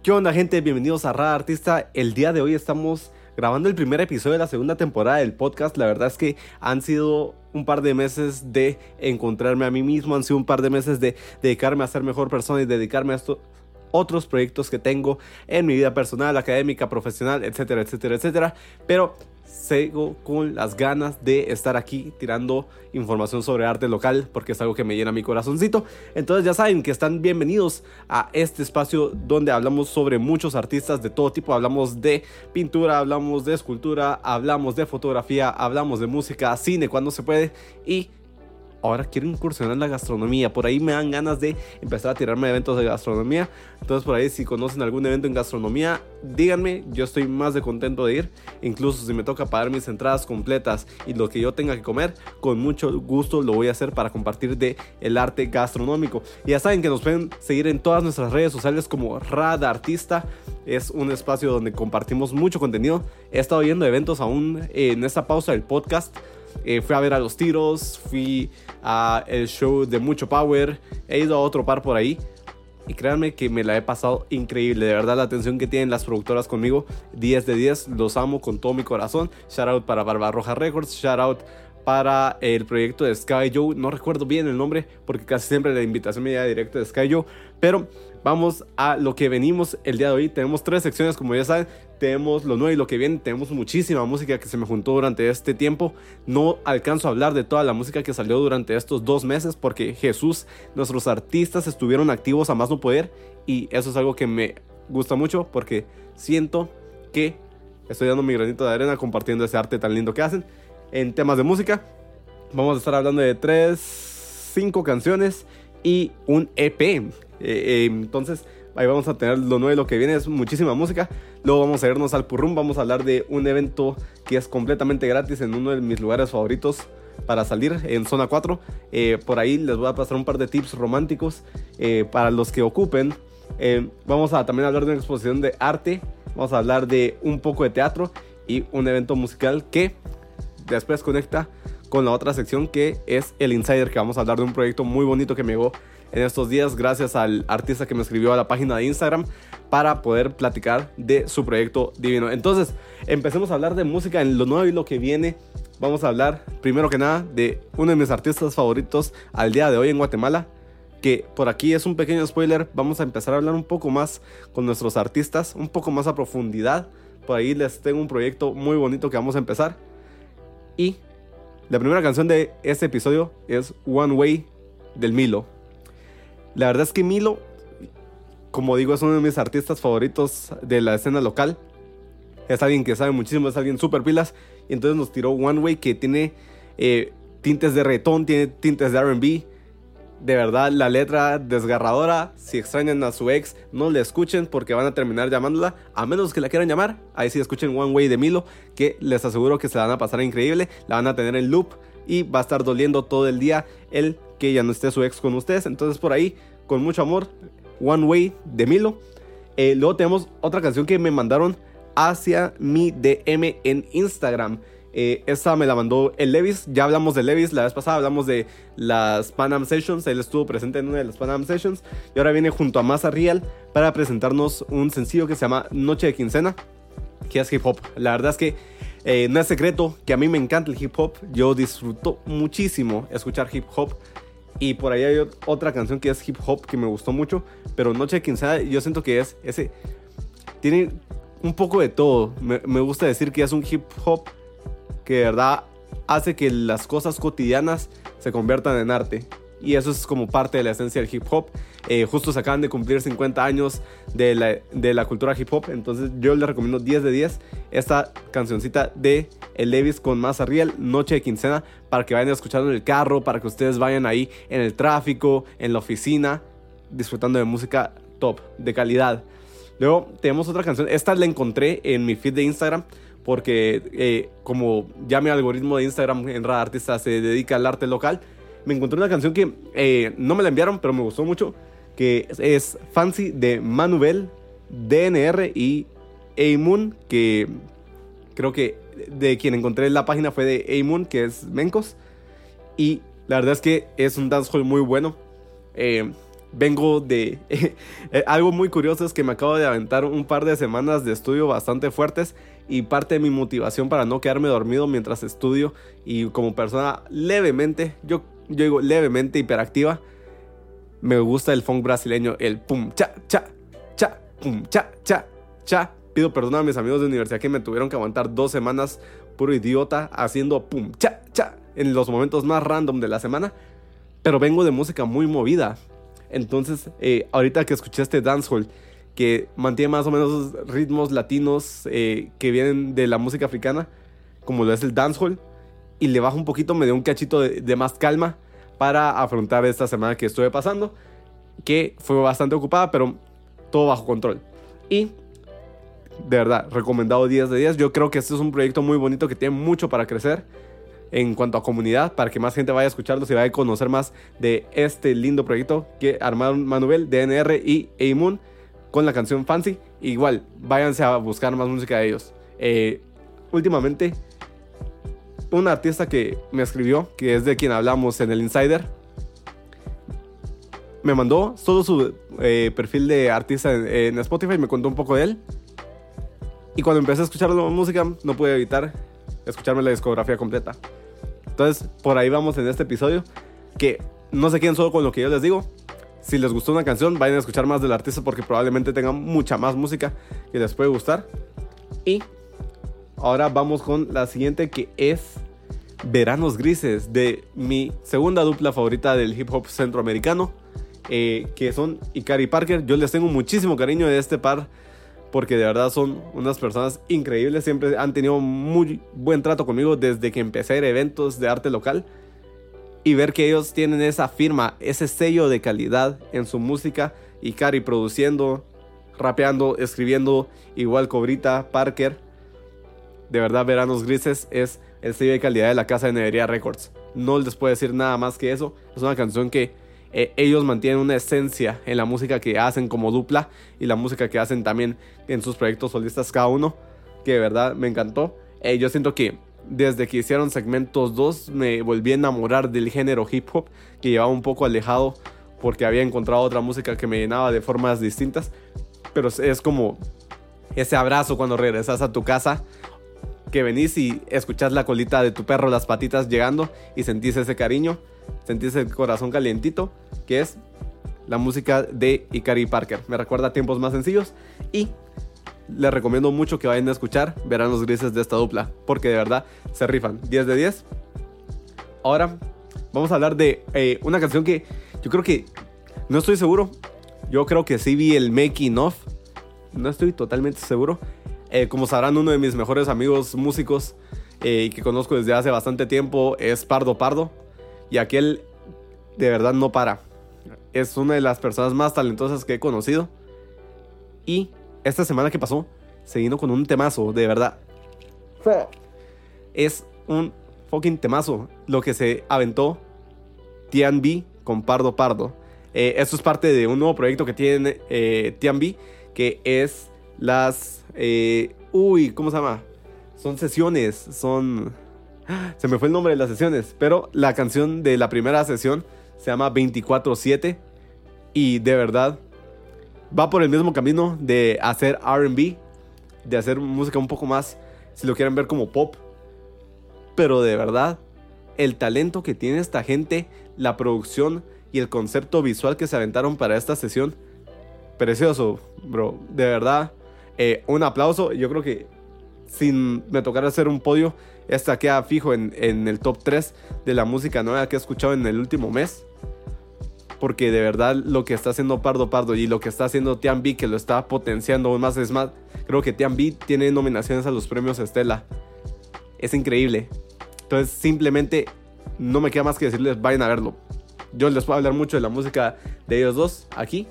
¿Qué onda gente? Bienvenidos a Rada Artista. El día de hoy estamos grabando el primer episodio de la segunda temporada del podcast. La verdad es que han sido un par de meses de encontrarme a mí mismo, han sido un par de meses de dedicarme a ser mejor persona y dedicarme a estos otros proyectos que tengo en mi vida personal, académica, profesional, etcétera, etcétera, etcétera. Pero sigo con las ganas de estar aquí tirando información sobre arte local porque es algo que me llena mi corazoncito. Entonces ya saben que están bienvenidos a este espacio donde hablamos sobre muchos artistas de todo tipo. Hablamos de pintura, hablamos de escultura, hablamos de fotografía, hablamos de música, cine cuando se puede y ahora quiero incursionar en la gastronomía. Por ahí me dan ganas de empezar a tirarme eventos de gastronomía. Entonces por ahí si conocen algún evento en gastronomía, díganme, yo estoy más de contento de ir. Incluso si me toca pagar mis entradas completas y lo que yo tenga que comer, con mucho gusto lo voy a hacer para compartir de el arte gastronómico. Y ya saben que nos pueden seguir en todas nuestras redes sociales como Rada Artista. Es un espacio donde compartimos mucho contenido. He estado viendo eventos aún en esta pausa del podcast. Eh, fui a ver a los tiros, fui a el show de mucho power, he ido a otro par por ahí. Y créanme que me la he pasado increíble. De verdad, la atención que tienen las productoras conmigo, 10 de 10. Los amo con todo mi corazón. Shout out para Barbarroja Records. Shout out para el proyecto de Sky Joe. No recuerdo bien el nombre porque casi siempre la invitación me llega directo de Sky Joe. Pero vamos a lo que venimos el día de hoy. Tenemos tres secciones, como ya saben. Tenemos lo nuevo y lo que viene. Tenemos muchísima música que se me juntó durante este tiempo. No alcanzo a hablar de toda la música que salió durante estos dos meses porque Jesús, nuestros artistas estuvieron activos a más no poder. Y eso es algo que me gusta mucho porque siento que estoy dando mi granito de arena compartiendo ese arte tan lindo que hacen. En temas de música, vamos a estar hablando de tres, cinco canciones y un EP. Eh, eh, entonces, ahí vamos a tener lo nuevo y lo que viene es muchísima música. Luego vamos a irnos al Purrum, vamos a hablar de un evento que es completamente gratis en uno de mis lugares favoritos para salir en zona 4. Eh, por ahí les voy a pasar un par de tips románticos para los que ocupen. vamos a también hablar de una exposición de arte. Vamos a hablar de un poco de teatro y un evento musical que después conecta con la otra sección que es el Insider, que vamos a hablar de un proyecto muy bonito que me llegó en estos días gracias al artista que me escribió a la página de Instagram para poder platicar de su proyecto divino. Entonces, empecemos a hablar de música en lo nuevo y lo que viene. Vamos a hablar primero que nada de uno de mis artistas favoritos al día de hoy en Guatemala, que por aquí es un pequeño spoiler, vamos a empezar a hablar un poco más con nuestros artistas, un poco más a profundidad. Por ahí les tengo un proyecto muy bonito que vamos a empezar. Y la primera canción de este episodio es One Way del Milo. La verdad es que Milo, como digo, es uno de mis artistas favoritos de la escena local. Es alguien que sabe muchísimo, es alguien súper pilas. Y entonces nos tiró One Way que tiene eh, tintes de retón, tiene tintes de RB de verdad, la letra desgarradora. Si extrañan a su ex, no le escuchen porque van a terminar llamándola. A menos que la quieran llamar, ahí sí escuchen One Way de Milo, que les aseguro que se la van a pasar increíble. La van a tener en loop y va a estar doliendo todo el día el que ya no esté su ex con ustedes. Entonces, por ahí, con mucho amor, One Way de Milo. Eh, luego tenemos otra canción que me mandaron hacia mi DM en Instagram. Eh, esta me la mandó el Levis. Ya hablamos de Levis la vez pasada. Hablamos de las Panam Sessions. Él estuvo presente en una de las Panam Sessions. Y ahora viene junto a Masa Real para presentarnos un sencillo que se llama Noche de Quincena. Que es hip hop. La verdad es que eh, no es secreto que a mí me encanta el hip hop. Yo disfruto muchísimo escuchar hip hop. Y por ahí hay otra canción que es hip hop que me gustó mucho. Pero Noche de Quincena yo siento que es ese... Tiene un poco de todo. Me, me gusta decir que es un hip hop que de verdad hace que las cosas cotidianas se conviertan en arte. Y eso es como parte de la esencia del hip hop. Eh, justo se acaban de cumplir 50 años de la, de la, cultura hip hop. Entonces yo les recomiendo 10 de 10 esta cancioncita de El Levis con Masa Real, Noche de Quincena, para que vayan escuchando en el carro, para que ustedes vayan ahí en el tráfico, en la oficina, disfrutando de música top, de calidad. Luego tenemos otra canción. Esta la encontré en mi feed de Instagram porque eh, como ya mi algoritmo de Instagram en Rada Artista se dedica al arte local, me encontré una canción que eh, no me la enviaron, pero me gustó mucho, que es Fancy de Manuel, DNR y A-Moon, que creo que de quien encontré la página fue de A-Moon, que es Mencos, y la verdad es que es un dancehall muy bueno. Eh, vengo de... Algo muy curioso es que me acabo de aventar un par de semanas de estudio bastante fuertes y parte de mi motivación para no quedarme dormido mientras estudio y como persona levemente, yo, yo digo levemente hiperactiva, me gusta el funk brasileño, el pum, cha, cha, cha, pum, cha, cha, cha. Pido perdón a mis amigos de universidad que me tuvieron que aguantar dos semanas puro idiota haciendo pum, cha, cha en los momentos más random de la semana. Pero vengo de música muy movida. Entonces, eh, ahorita que escuché este dancehall, que mantiene más o menos ritmos latinos eh, que vienen de la música africana, como lo es el dancehall, y le bajo un poquito, me dio un cachito de, más calma para afrontar esta semana que estuve pasando, que fue bastante ocupada, pero todo bajo control. Y de verdad, recomendado 10 de 10. Yo creo que este es un proyecto muy bonito que tiene mucho para crecer en cuanto a comunidad, para que más gente vaya a escucharlo y vaya a conocer más de este lindo proyecto que armaron Manuel, DNR y A-Moon con la canción Fancy. Igual, váyanse a buscar más música de ellos. Eh, últimamente, un artista que me escribió, que es de quien hablamos en el Insider, me mandó todo su eh, perfil de artista en, en Spotify, me contó un poco de él. Y cuando empecé a escuchar la música, no pude evitar escucharme la discografía completa. Entonces, por ahí vamos en este episodio. Que no se queden solo con lo que yo les digo. Si les gustó una canción, vayan a escuchar más del artista porque probablemente tengan mucha más música que les puede gustar. Y ahora vamos con la siguiente que es Veranos Grises de mi segunda dupla favorita del hip hop centroamericano. Eh, que son Ikari Parker. Yo les tengo muchísimo cariño de este par porque de verdad son unas personas increíbles, siempre han tenido muy buen trato conmigo desde que empecé a ir a eventos de arte local y ver que ellos tienen esa firma, ese sello de calidad en su música y Cari produciendo, rapeando, escribiendo, igual Cobrita, Parker. De verdad, Veranos Grises es el sello de calidad de la casa de Nevería Records. No les puedo decir nada más que eso. Es una canción que eh, ellos mantienen una esencia en la música que hacen como dupla y la música que hacen también en sus proyectos solistas cada uno, que de verdad me encantó. Eh, yo siento que desde que hicieron segmentos 2 me volví a enamorar del género hip hop que llevaba un poco alejado porque había encontrado otra música que me llenaba de formas distintas, pero es como ese abrazo cuando regresas a tu casa que venís y escuchas la colita de tu perro, las patitas llegando y sentís ese cariño sentís el corazón calientito, que es la música de Ikari Parker. Me recuerda tiempos más sencillos y les recomiendo mucho que vayan a escuchar Verán los Grises de esta dupla, porque de verdad se rifan. 10 de 10. Ahora vamos a hablar de eh, una canción que yo creo que no estoy seguro. Yo creo que sí vi el making of. No estoy totalmente seguro. Eh, como sabrán, uno de mis mejores amigos músicos eh, que conozco desde hace bastante tiempo es Pardo Pardo. Y aquel de verdad no para. Es una de las personas más talentosas que he conocido. Y esta semana que pasó, se vino con un temazo, de verdad. Es un fucking temazo lo que se aventó Tian con Pardo Pardo. Eh, esto es parte de un nuevo proyecto que tiene eh, Tian que es las... Eh, uy, ¿cómo se llama? Son sesiones, son se me fue el nombre de las sesiones, pero la canción de la primera sesión se llama 24/7 y de verdad va por el mismo camino de hacer RB, de hacer música un poco más, si lo quieren ver como pop, pero de verdad el talento que tiene esta gente, la producción y el concepto visual que se aventaron para esta sesión, precioso, bro, de verdad. Eh, un aplauso, yo creo que sin me tocar hacer un podio, esta queda fijo en, el top 3 de la música nueva que he escuchado en el último mes. Porque de verdad lo que está haciendo Pardo Pardo y lo que está haciendo Tian B, que lo está potenciando aún más, es más, creo que Tian B tiene nominaciones a los premios Estela. Es increíble. Entonces simplemente no me queda más que decirles, vayan a verlo. Yo les puedo hablar mucho de la música de ellos dos aquí,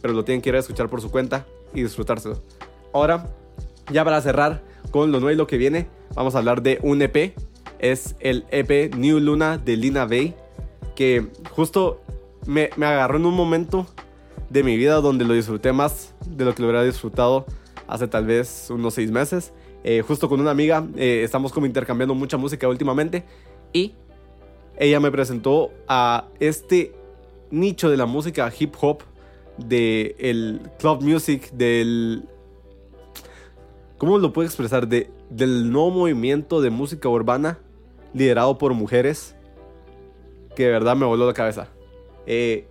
pero lo tienen que ir a escuchar por su cuenta y disfrutárselo. Ahora, ya para cerrar con lo nuevo y lo que viene, vamos a hablar de un EP. Es el EP New Luna de Lina Bay, que justo me, agarró en un momento de mi vida donde lo disfruté más de lo que lo hubiera disfrutado hace tal vez unos seis meses. Eh, justo con una amiga, eh, estamos como intercambiando mucha música últimamente y ella me presentó a este nicho de la música hip hop, del el club music, del... ¿Cómo lo puedo expresar? De, del nuevo movimiento de música urbana liderado por mujeres que de verdad me voló la cabeza. Eh,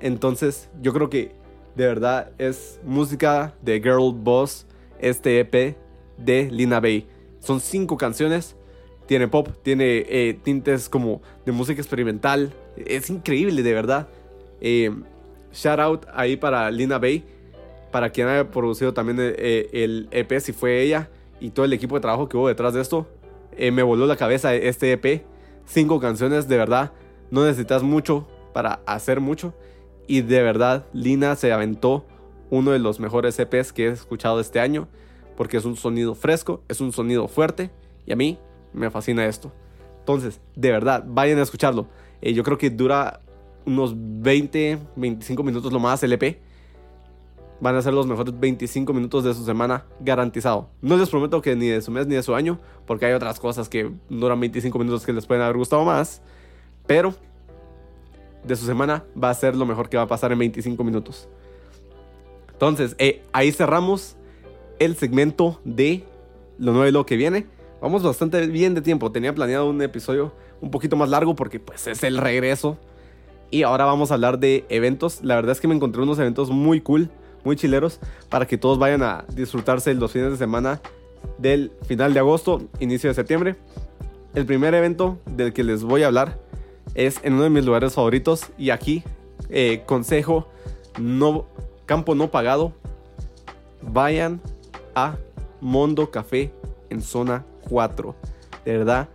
entonces, yo creo que de verdad es música de Girl Boss, este EP de Lina Bay. Son cinco canciones. Tiene pop, tiene eh, tintes como de música experimental. Es increíble, de verdad. Eh, shout out ahí para Lina Bay, para quien haya producido también eh, el EP, si fue ella y todo el equipo de trabajo que hubo detrás de esto. me voló la cabeza este EP. Cinco canciones, de verdad. No necesitas mucho para hacer mucho. Y de verdad, Lina se aventó uno de los mejores EPs que he escuchado este año. Porque es un sonido fresco, es un sonido fuerte. Y a mí me fascina esto. Entonces, de verdad, vayan a escucharlo. Eh, yo creo que dura unos 20, 25 minutos lo más el EP. Van a ser los mejores 25 minutos de su semana garantizado. No les prometo que ni de su mes ni de su año, porque hay otras cosas que duran 25 minutos que les pueden haber gustado más. Pero de su semana va a ser lo mejor que va a pasar en 25 minutos. Entonces, eh, ahí cerramos el segmento de lo nuevo y lo que viene. Vamos bastante bien de tiempo. Tenía planeado un episodio un poquito más largo porque pues es el regreso. Y ahora vamos a hablar de eventos. La verdad es que me encontré unos eventos muy cool, muy chileros, para que todos vayan a disfrutarse los fines de semana del final de agosto, inicio de septiembre. El primer evento del que les voy a hablar es en uno de mis lugares favoritos y aquí eh, consejo no campo no pagado vayan a Mondo Café en zona 4 de verdad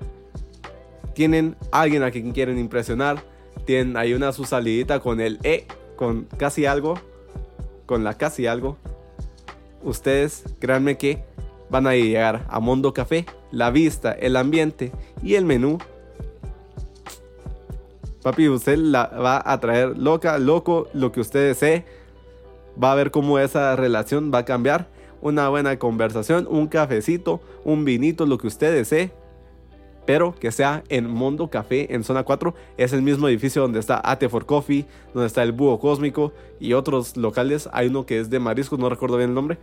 tienen alguien a quien quieren impresionar tienen ahí una su salidita con el E con casi algo con la casi algo. Ustedes créanme que van a llegar a Mondo Café la vista el ambiente y el menú Papi, usted la va a traer loca, loco, lo que usted desee. Va a ver cómo esa relación va a cambiar. Una buena conversación, un cafecito, un vinito, lo que usted desee. Pero que sea en Mondo Café en zona 4. Es el mismo edificio donde está Ate for Coffee, donde está el Búho Cósmico y otros locales. Hay uno que es de mariscos, no recuerdo bien el nombre.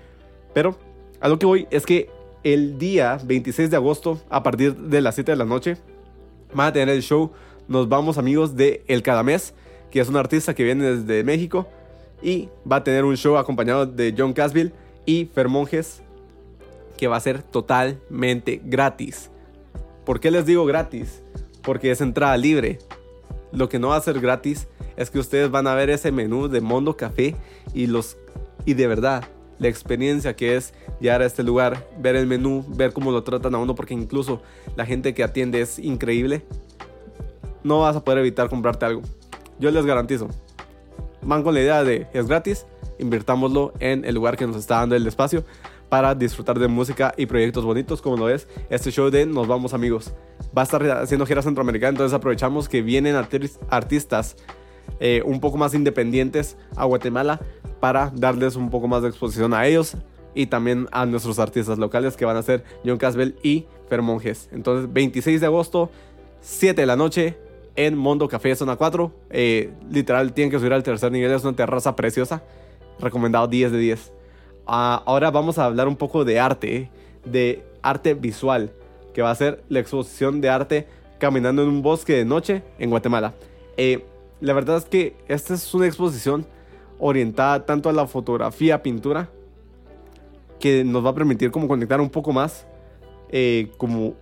Pero a lo que voy es que el día 26 de agosto, a partir de las 7 de la noche, van a tener el show nos vamos amigos de El Cadamés, que es un artista que viene desde México y va a tener un show acompañado de John Casville y Fermonjes que va a ser totalmente gratis. ¿Por qué les digo gratis? Porque es entrada libre. Lo que no va a ser gratis es que ustedes van a ver ese menú de Mondo Café y los y de verdad la experiencia que es llegar a este lugar, ver el menú, ver cómo lo tratan a uno porque incluso la gente que atiende es increíble no vas a poder evitar comprarte algo. Yo les garantizo. Van con la idea de es gratis, invirtámoslo en el lugar que nos está dando el espacio para disfrutar de música y proyectos bonitos como lo es este show de Nos Vamos Amigos. Va a estar haciendo gira centroamericana, entonces aprovechamos que vienen artistas eh, un poco más independientes a Guatemala para darles un poco más de exposición a ellos y también a nuestros artistas locales que van a ser John Caswell y Fermonjes. Entonces 26 de agosto, 7 de la noche, en Mondo Café Zona 4. Eh, literal, tienen que subir al tercer nivel, es una terraza preciosa. Recomendado 10 de 10. Ah, ahora vamos a hablar un poco de arte, de arte visual, que va a ser la exposición de arte caminando en un bosque de noche en Guatemala. Eh, la verdad es que esta es una exposición orientada tanto a la fotografía, pintura, que nos va a permitir como conectar un poco más eh, como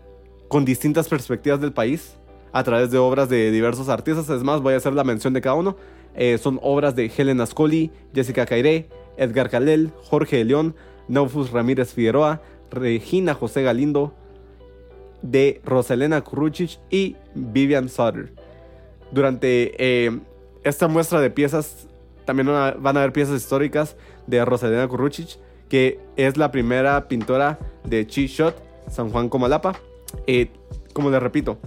con distintas perspectivas del país a través de obras de diversos artistas. Es más, voy a hacer la mención de cada uno. Eh, son obras de Helen Ascoli, Jessica Cairé, Edgar Calel, Jorge León, Naufus Ramírez Figueroa, Regina José Galindo, de Roselena Kuruchich y Vivian Sutter. Durante eh, esta muestra de piezas también van a haber piezas históricas de Roselena Kuruchich, que es la primera pintora de Chi Shot, San Juan Comalapa. Eh, como les repito,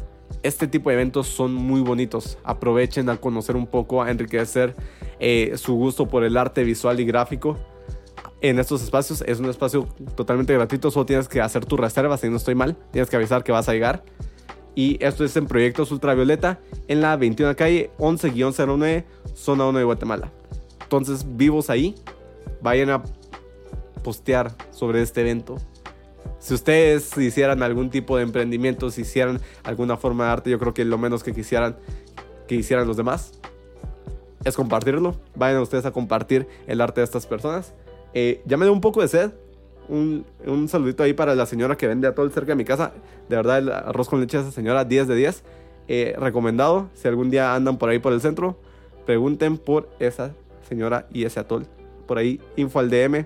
este tipo de eventos son muy bonitos. Aprovechen a conocer un poco, a enriquecer eh, su gusto por el arte visual y gráfico. En estos espacios es un espacio totalmente gratuito, solo tienes que hacer tu reserva si no estoy mal, tienes que avisar que vas a llegar. Y esto es en Proyectos Ultravioleta en la 21 calle 11-09, zona 1 de Guatemala. Entonces, vivos ahí, vayan a postear sobre este evento. Si ustedes hicieran algún tipo de emprendimiento, si hicieran alguna forma de arte, yo creo que lo menos que quisieran que hicieran los demás es compartirlo. Vayan ustedes a compartir el arte de estas personas. Eh, ya me dio un poco de sed. Un, un, saludito ahí para la señora que vende a todo el cerca de mi casa. De verdad, el arroz con leche de esa señora, 10 de 10. Eh, recomendado. Si algún día andan por ahí por el centro, pregunten por esa señora y ese atol. Por ahí, info al DM.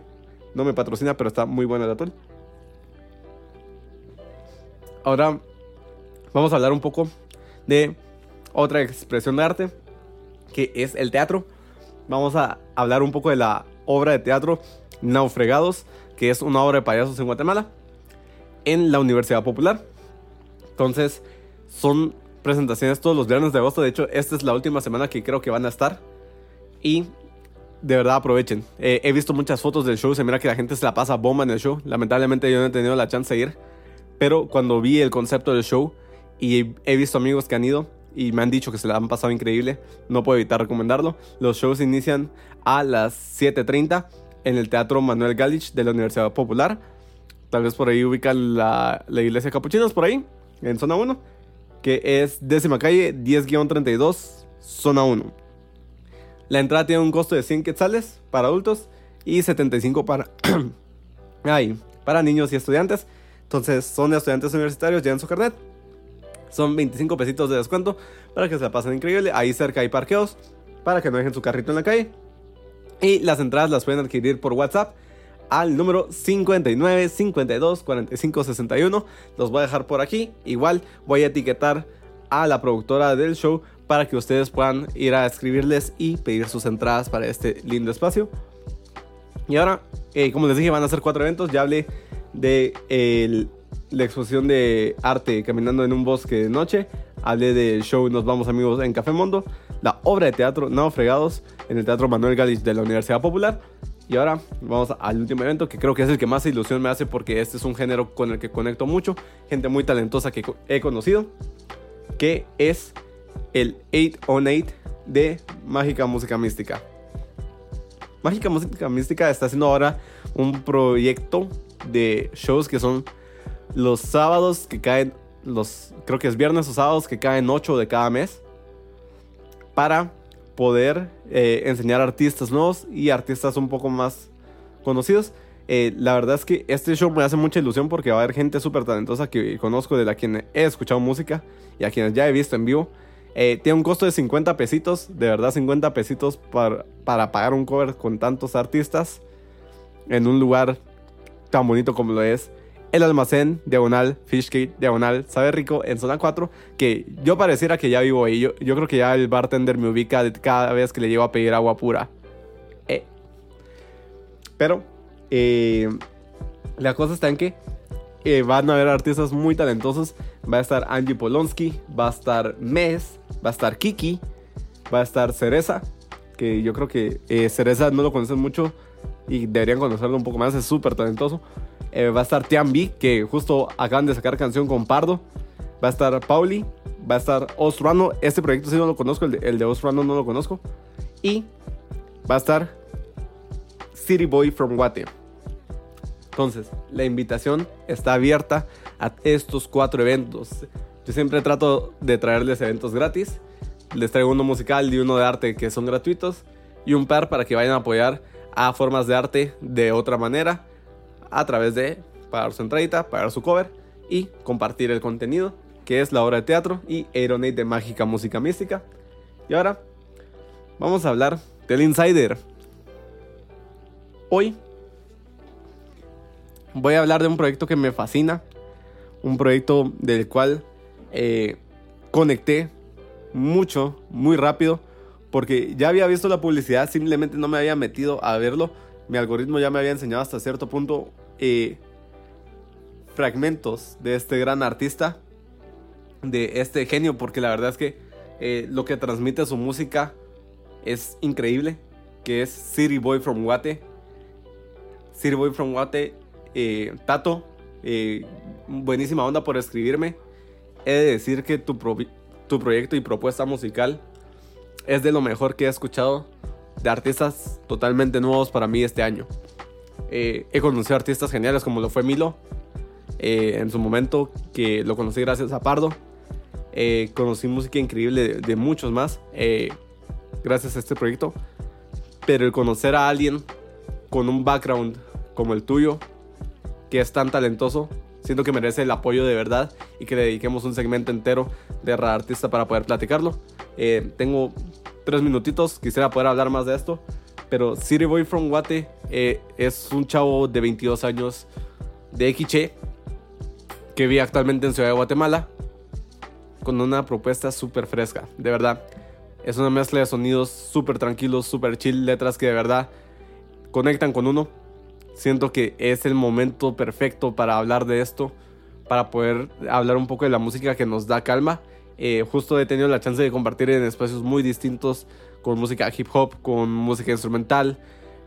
No me patrocina, pero está muy bueno el atol. Ahora vamos a hablar un poco de otra expresión de arte, que es el teatro. Vamos a hablar un poco de la obra de teatro Naufregados, que es una obra de payasos en Guatemala, en la Universidad Popular. Entonces, son presentaciones todos los viernes de agosto. De hecho, esta es la última semana que creo que van a estar. Y de verdad aprovechen. Eh, he visto muchas fotos del show. Se mira que la gente se la pasa bomba en el show. Lamentablemente yo no he tenido la chance de ir. Pero cuando vi el concepto del show y he visto amigos que han ido y me han dicho que se la han pasado increíble, no puedo evitar recomendarlo. Los shows inician a las 7.30 en el Teatro Manuel Galich de la Universidad Popular. Tal vez por ahí ubican la, la iglesia Capuchinos, por ahí, en zona 1, que es décima calle 10-32, zona 1. La entrada tiene un costo de 100 quetzales para adultos y 75 para, ay, para niños y estudiantes. Entonces, son estudiantes universitarios, llevan su carnet. Son 25 pesitos de descuento para que se la pasen increíble. Ahí cerca hay parqueos para que no dejen su carrito en la calle. Y las entradas las pueden adquirir por WhatsApp al número 59 52 45 61. Los voy a dejar por aquí. Igual voy a etiquetar a la productora del show para que ustedes puedan ir a escribirles y pedir sus entradas para este lindo espacio. Y ahora, eh, como les dije, van a ser cuatro eventos. Ya hablé de la exposición de arte Caminando en un bosque de noche. Hablé del show Nos vamos amigos en Café Mundo. La obra de teatro No Fregados en el Teatro Manuel Galich de la Universidad Popular. Y ahora vamos al último evento que creo que es el que más ilusión me hace porque este es un género con el que conecto mucho. Gente muy talentosa que he conocido. Que es el 8 on 8 de Mágica Música Mística. Mágica Música Mística está haciendo ahora un proyecto de shows que son los sábados que caen, los creo que es viernes o sábados que caen 8 de cada mes, para poder eh, enseñar artistas nuevos y artistas un poco más conocidos. Eh, la verdad es que este show me hace mucha ilusión porque va a haber gente súper talentosa que conozco, de la quien he escuchado música y a quienes ya he visto en vivo. Eh, tiene un costo de 50 pesitos, de verdad 50 pesitos para, para pagar un cover con tantos artistas en un lugar tan bonito como lo es el almacén diagonal Fishgate diagonal sabe rico en zona 4 que yo pareciera que ya vivo ahí. Yo, yo creo que ya el bartender me ubica cada vez que le llevo a pedir agua pura. Eh. pero eh, la cosa está en que eh, van a haber artistas muy talentosos. Va a estar Angie Polonsky va a estar Mes va a estar Kiki va a estar Cereza que yo creo que Cereza no lo conocen mucho y deberían conocerlo un poco más, es súper talentoso. Eh, va a estar Tian B, que justo acaban de sacar canción con Pardo. Va a estar Pauli, va a estar Ostrano. Este proyecto sí no lo conozco, el de, el no lo conozco. Y va a estar City Boy from Guate. Entonces, la invitación está abierta a estos cuatro eventos. Yo siempre trato de traerles eventos gratis. Les traigo uno musical y uno de arte que son gratuitos. Y un par para que vayan a apoyar a formas de arte de otra manera a través de pagar su entradita, pagar su cover y compartir el contenido que es la obra de teatro y Aeronate de Mágica Música Mística. Y ahora vamos a hablar del Insider. Hoy voy a hablar de un proyecto que me fascina, un proyecto del cual eh, conecté mucho, muy rápido porque ya había visto la publicidad, simplemente no me había metido a verlo. Mi algoritmo ya me había enseñado hasta cierto punto eh, fragmentos de este gran artista, de este genio, porque la verdad es que eh, lo que transmite su música es increíble, que es City Boy from Guate. City Boy from Guate, eh, Tato, buenísima onda por escribirme. he de decir que tu proyecto y propuesta musical es de lo mejor que he escuchado de artistas totalmente nuevos para mí este año. Eh, he conocido artistas geniales como lo fue Milo eh, en su momento, que lo conocí gracias a Pardo. Eh, conocí música increíble de, de muchos más gracias a este proyecto. Pero el conocer a alguien con un background como el tuyo, que es tan talentoso, siento que merece el apoyo de verdad y que le dediquemos un segmento entero de Rara Artista para poder platicarlo. Eh, tengo tres minutitos, quisiera poder hablar más de esto, pero City Boy from Guate eh, es un chavo de 22 años de Equiche que vive actualmente en Ciudad de Guatemala con una propuesta súper fresca, de verdad. Es una mezcla de sonidos súper tranquilos, súper chill, letras que de verdad conectan con uno. Siento que es el momento perfecto para hablar de esto, para poder hablar un poco de la música que nos da calma. Eh, justo he tenido la chance de compartir en espacios muy distintos con música hip hop, con música instrumental.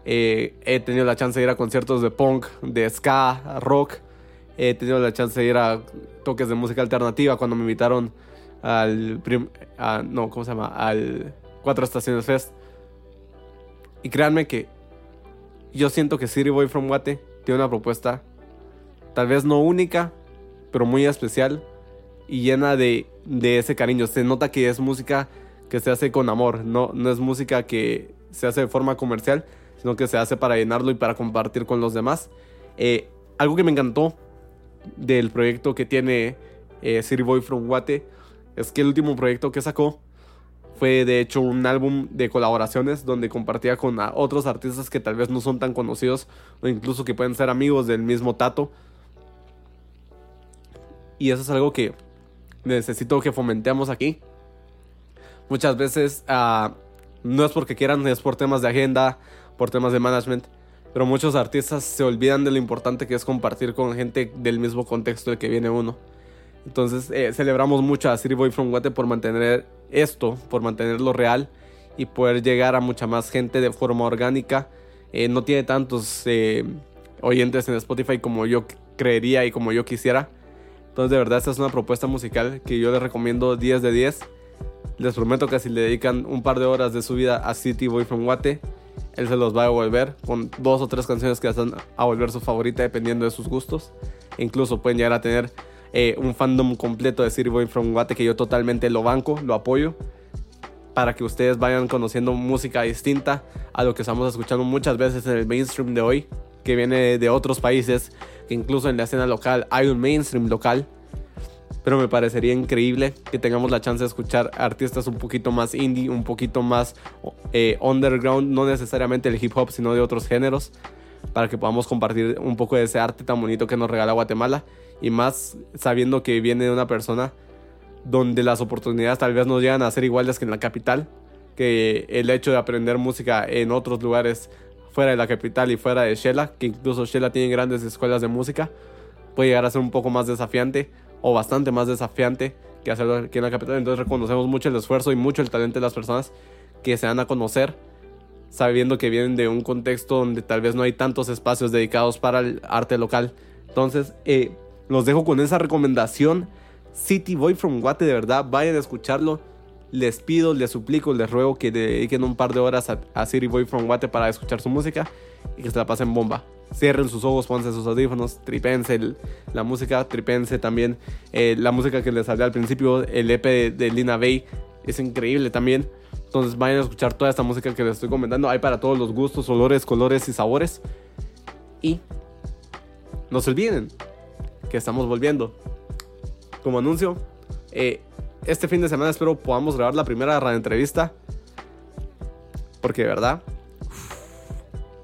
Eh, he tenido la chance de ir a conciertos de punk, de ska, rock. He tenido la chance de ir a toques de música alternativa cuando me invitaron al no, ¿cómo se llama? Al Cuatro Estaciones Fest. Y créanme que yo siento que City Boy from Guate tiene una propuesta tal vez no única, pero muy especial y llena de, de ese cariño. Se nota que es música que se hace con amor, no, no es música que se hace de forma comercial, sino que se hace para llenarlo y para compartir con los demás. Eh, algo que me encantó del proyecto que tiene eh, City Boy from Guate es que el último proyecto que sacó fue de hecho un álbum de colaboraciones donde compartía con otros artistas que tal vez no son tan conocidos o incluso que pueden ser amigos del mismo Tato. Y eso es algo que necesito que fomentemos aquí. Muchas veces ah, no es porque quieran, es por temas de agenda, por temas de management. Pero muchos artistas se olvidan de lo importante que es compartir con gente del mismo contexto de que viene uno. Entonces eh, celebramos mucho a City Boy from Guate por mantener esto, por mantenerlo real y poder llegar a mucha más gente de forma orgánica. Eh, no tiene tantos eh, oyentes en Spotify como yo creería y como yo quisiera. Entonces de verdad esta es una propuesta musical que yo les recomiendo 10 de 10. Les prometo que si le dedican un par de horas de su vida a City Boy from Guate, él se los va a devolver con dos o tres canciones que hacen a volver su favorita dependiendo de sus gustos. E incluso pueden llegar a tener eh, un fandom completo de City Boy from Guate que yo totalmente lo banco, lo apoyo. Para que ustedes vayan conociendo música distinta a lo que estamos escuchando muchas veces en el mainstream de hoy, que viene de otros países, que incluso en la escena local hay un mainstream local. Pero me parecería increíble que tengamos la chance de escuchar artistas un poquito más indie, un poquito más eh, underground, no necesariamente el hip hop, sino de otros géneros, para que podamos compartir un poco de ese arte tan bonito que nos regala Guatemala y más sabiendo que viene de una persona donde las oportunidades tal vez no llegan a ser iguales que en la capital, que el hecho de aprender música en otros lugares fuera de la capital y fuera de Shela, que incluso Shela tiene grandes escuelas de música, puede llegar a ser un poco más desafiante o bastante más desafiante que hacerlo aquí en la capital. Entonces reconocemos mucho el esfuerzo y mucho el talento de las personas que se dan a conocer sabiendo que vienen de un contexto donde tal vez no hay tantos espacios dedicados para el arte local. Entonces, eh, los dejo con esa recomendación. City Boy from Guate, de verdad, vayan a escucharlo. Les pido, les suplico, les ruego que dediquen un par de horas a, City Boy from Guate para escuchar su música y que se la pasen bomba. Cierren sus ojos, pónganse sus audífonos, tripense la música, tripense también eh, la música que les hablé al principio, el EP de, Lina Bay, es increíble también. Entonces vayan a escuchar toda esta música que les estoy comentando. Hay para todos los gustos, olores, colores y sabores. Y no se olviden, que estamos volviendo. Como anuncio, eh, este fin de semana espero podamos grabar la primera entrevista. Porque de verdad,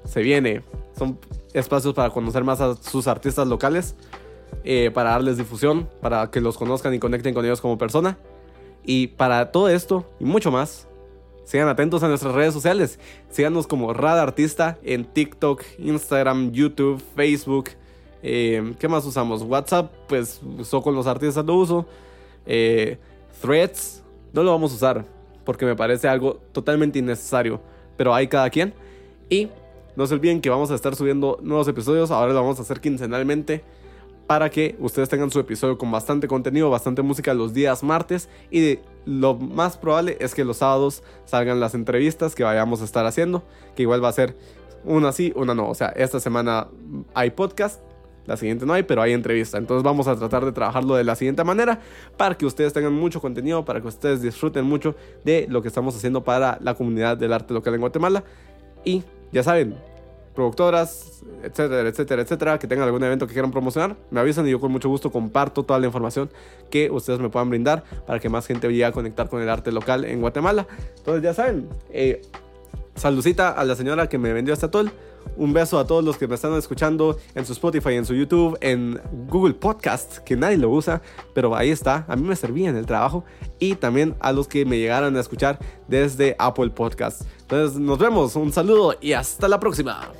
se viene. Son espacios para conocer más a sus artistas locales. Eh, para darles difusión, para que los conozcan y conecten con ellos como persona. Y para todo esto y mucho más, sigan atentos a nuestras redes sociales. Síganos como Rad Artista en TikTok, Instagram, YouTube, Facebook. Eh, ¿Qué más usamos? WhatsApp, pues uso con los artistas lo uso. Eh, threads, no lo vamos a usar porque me parece algo totalmente innecesario. Pero hay cada quien. Y no se olviden que vamos a estar subiendo nuevos episodios. Ahora lo vamos a hacer quincenalmente para que ustedes tengan su episodio con bastante contenido, bastante música los días martes y lo más probable es que los sábados salgan las entrevistas que vayamos a estar haciendo, que igual va a ser una sí, una no. O sea, esta semana hay podcast, la siguiente no hay, pero hay entrevista. Entonces vamos a tratar de trabajarlo de la siguiente manera para que ustedes tengan mucho contenido, para que ustedes disfruten mucho de lo que estamos haciendo para la comunidad del arte local en Guatemala. Y ya saben, productoras, etcétera, etcétera, etcétera, que tengan algún evento que quieran promocionar, me avisan y yo con mucho gusto comparto toda la información que ustedes me puedan brindar para que más gente llegue a conectar con el arte local en Guatemala. Entonces ya saben, eh, saludcita a la señora que me vendió este atol. Un beso a todos los que me están escuchando en su Spotify, en su YouTube, en Google Podcast, que nadie lo usa, pero ahí está. A mí me servía en el trabajo. Y también a los que me llegaron a escuchar desde Apple Podcast. Entonces nos vemos, un saludo y hasta la próxima.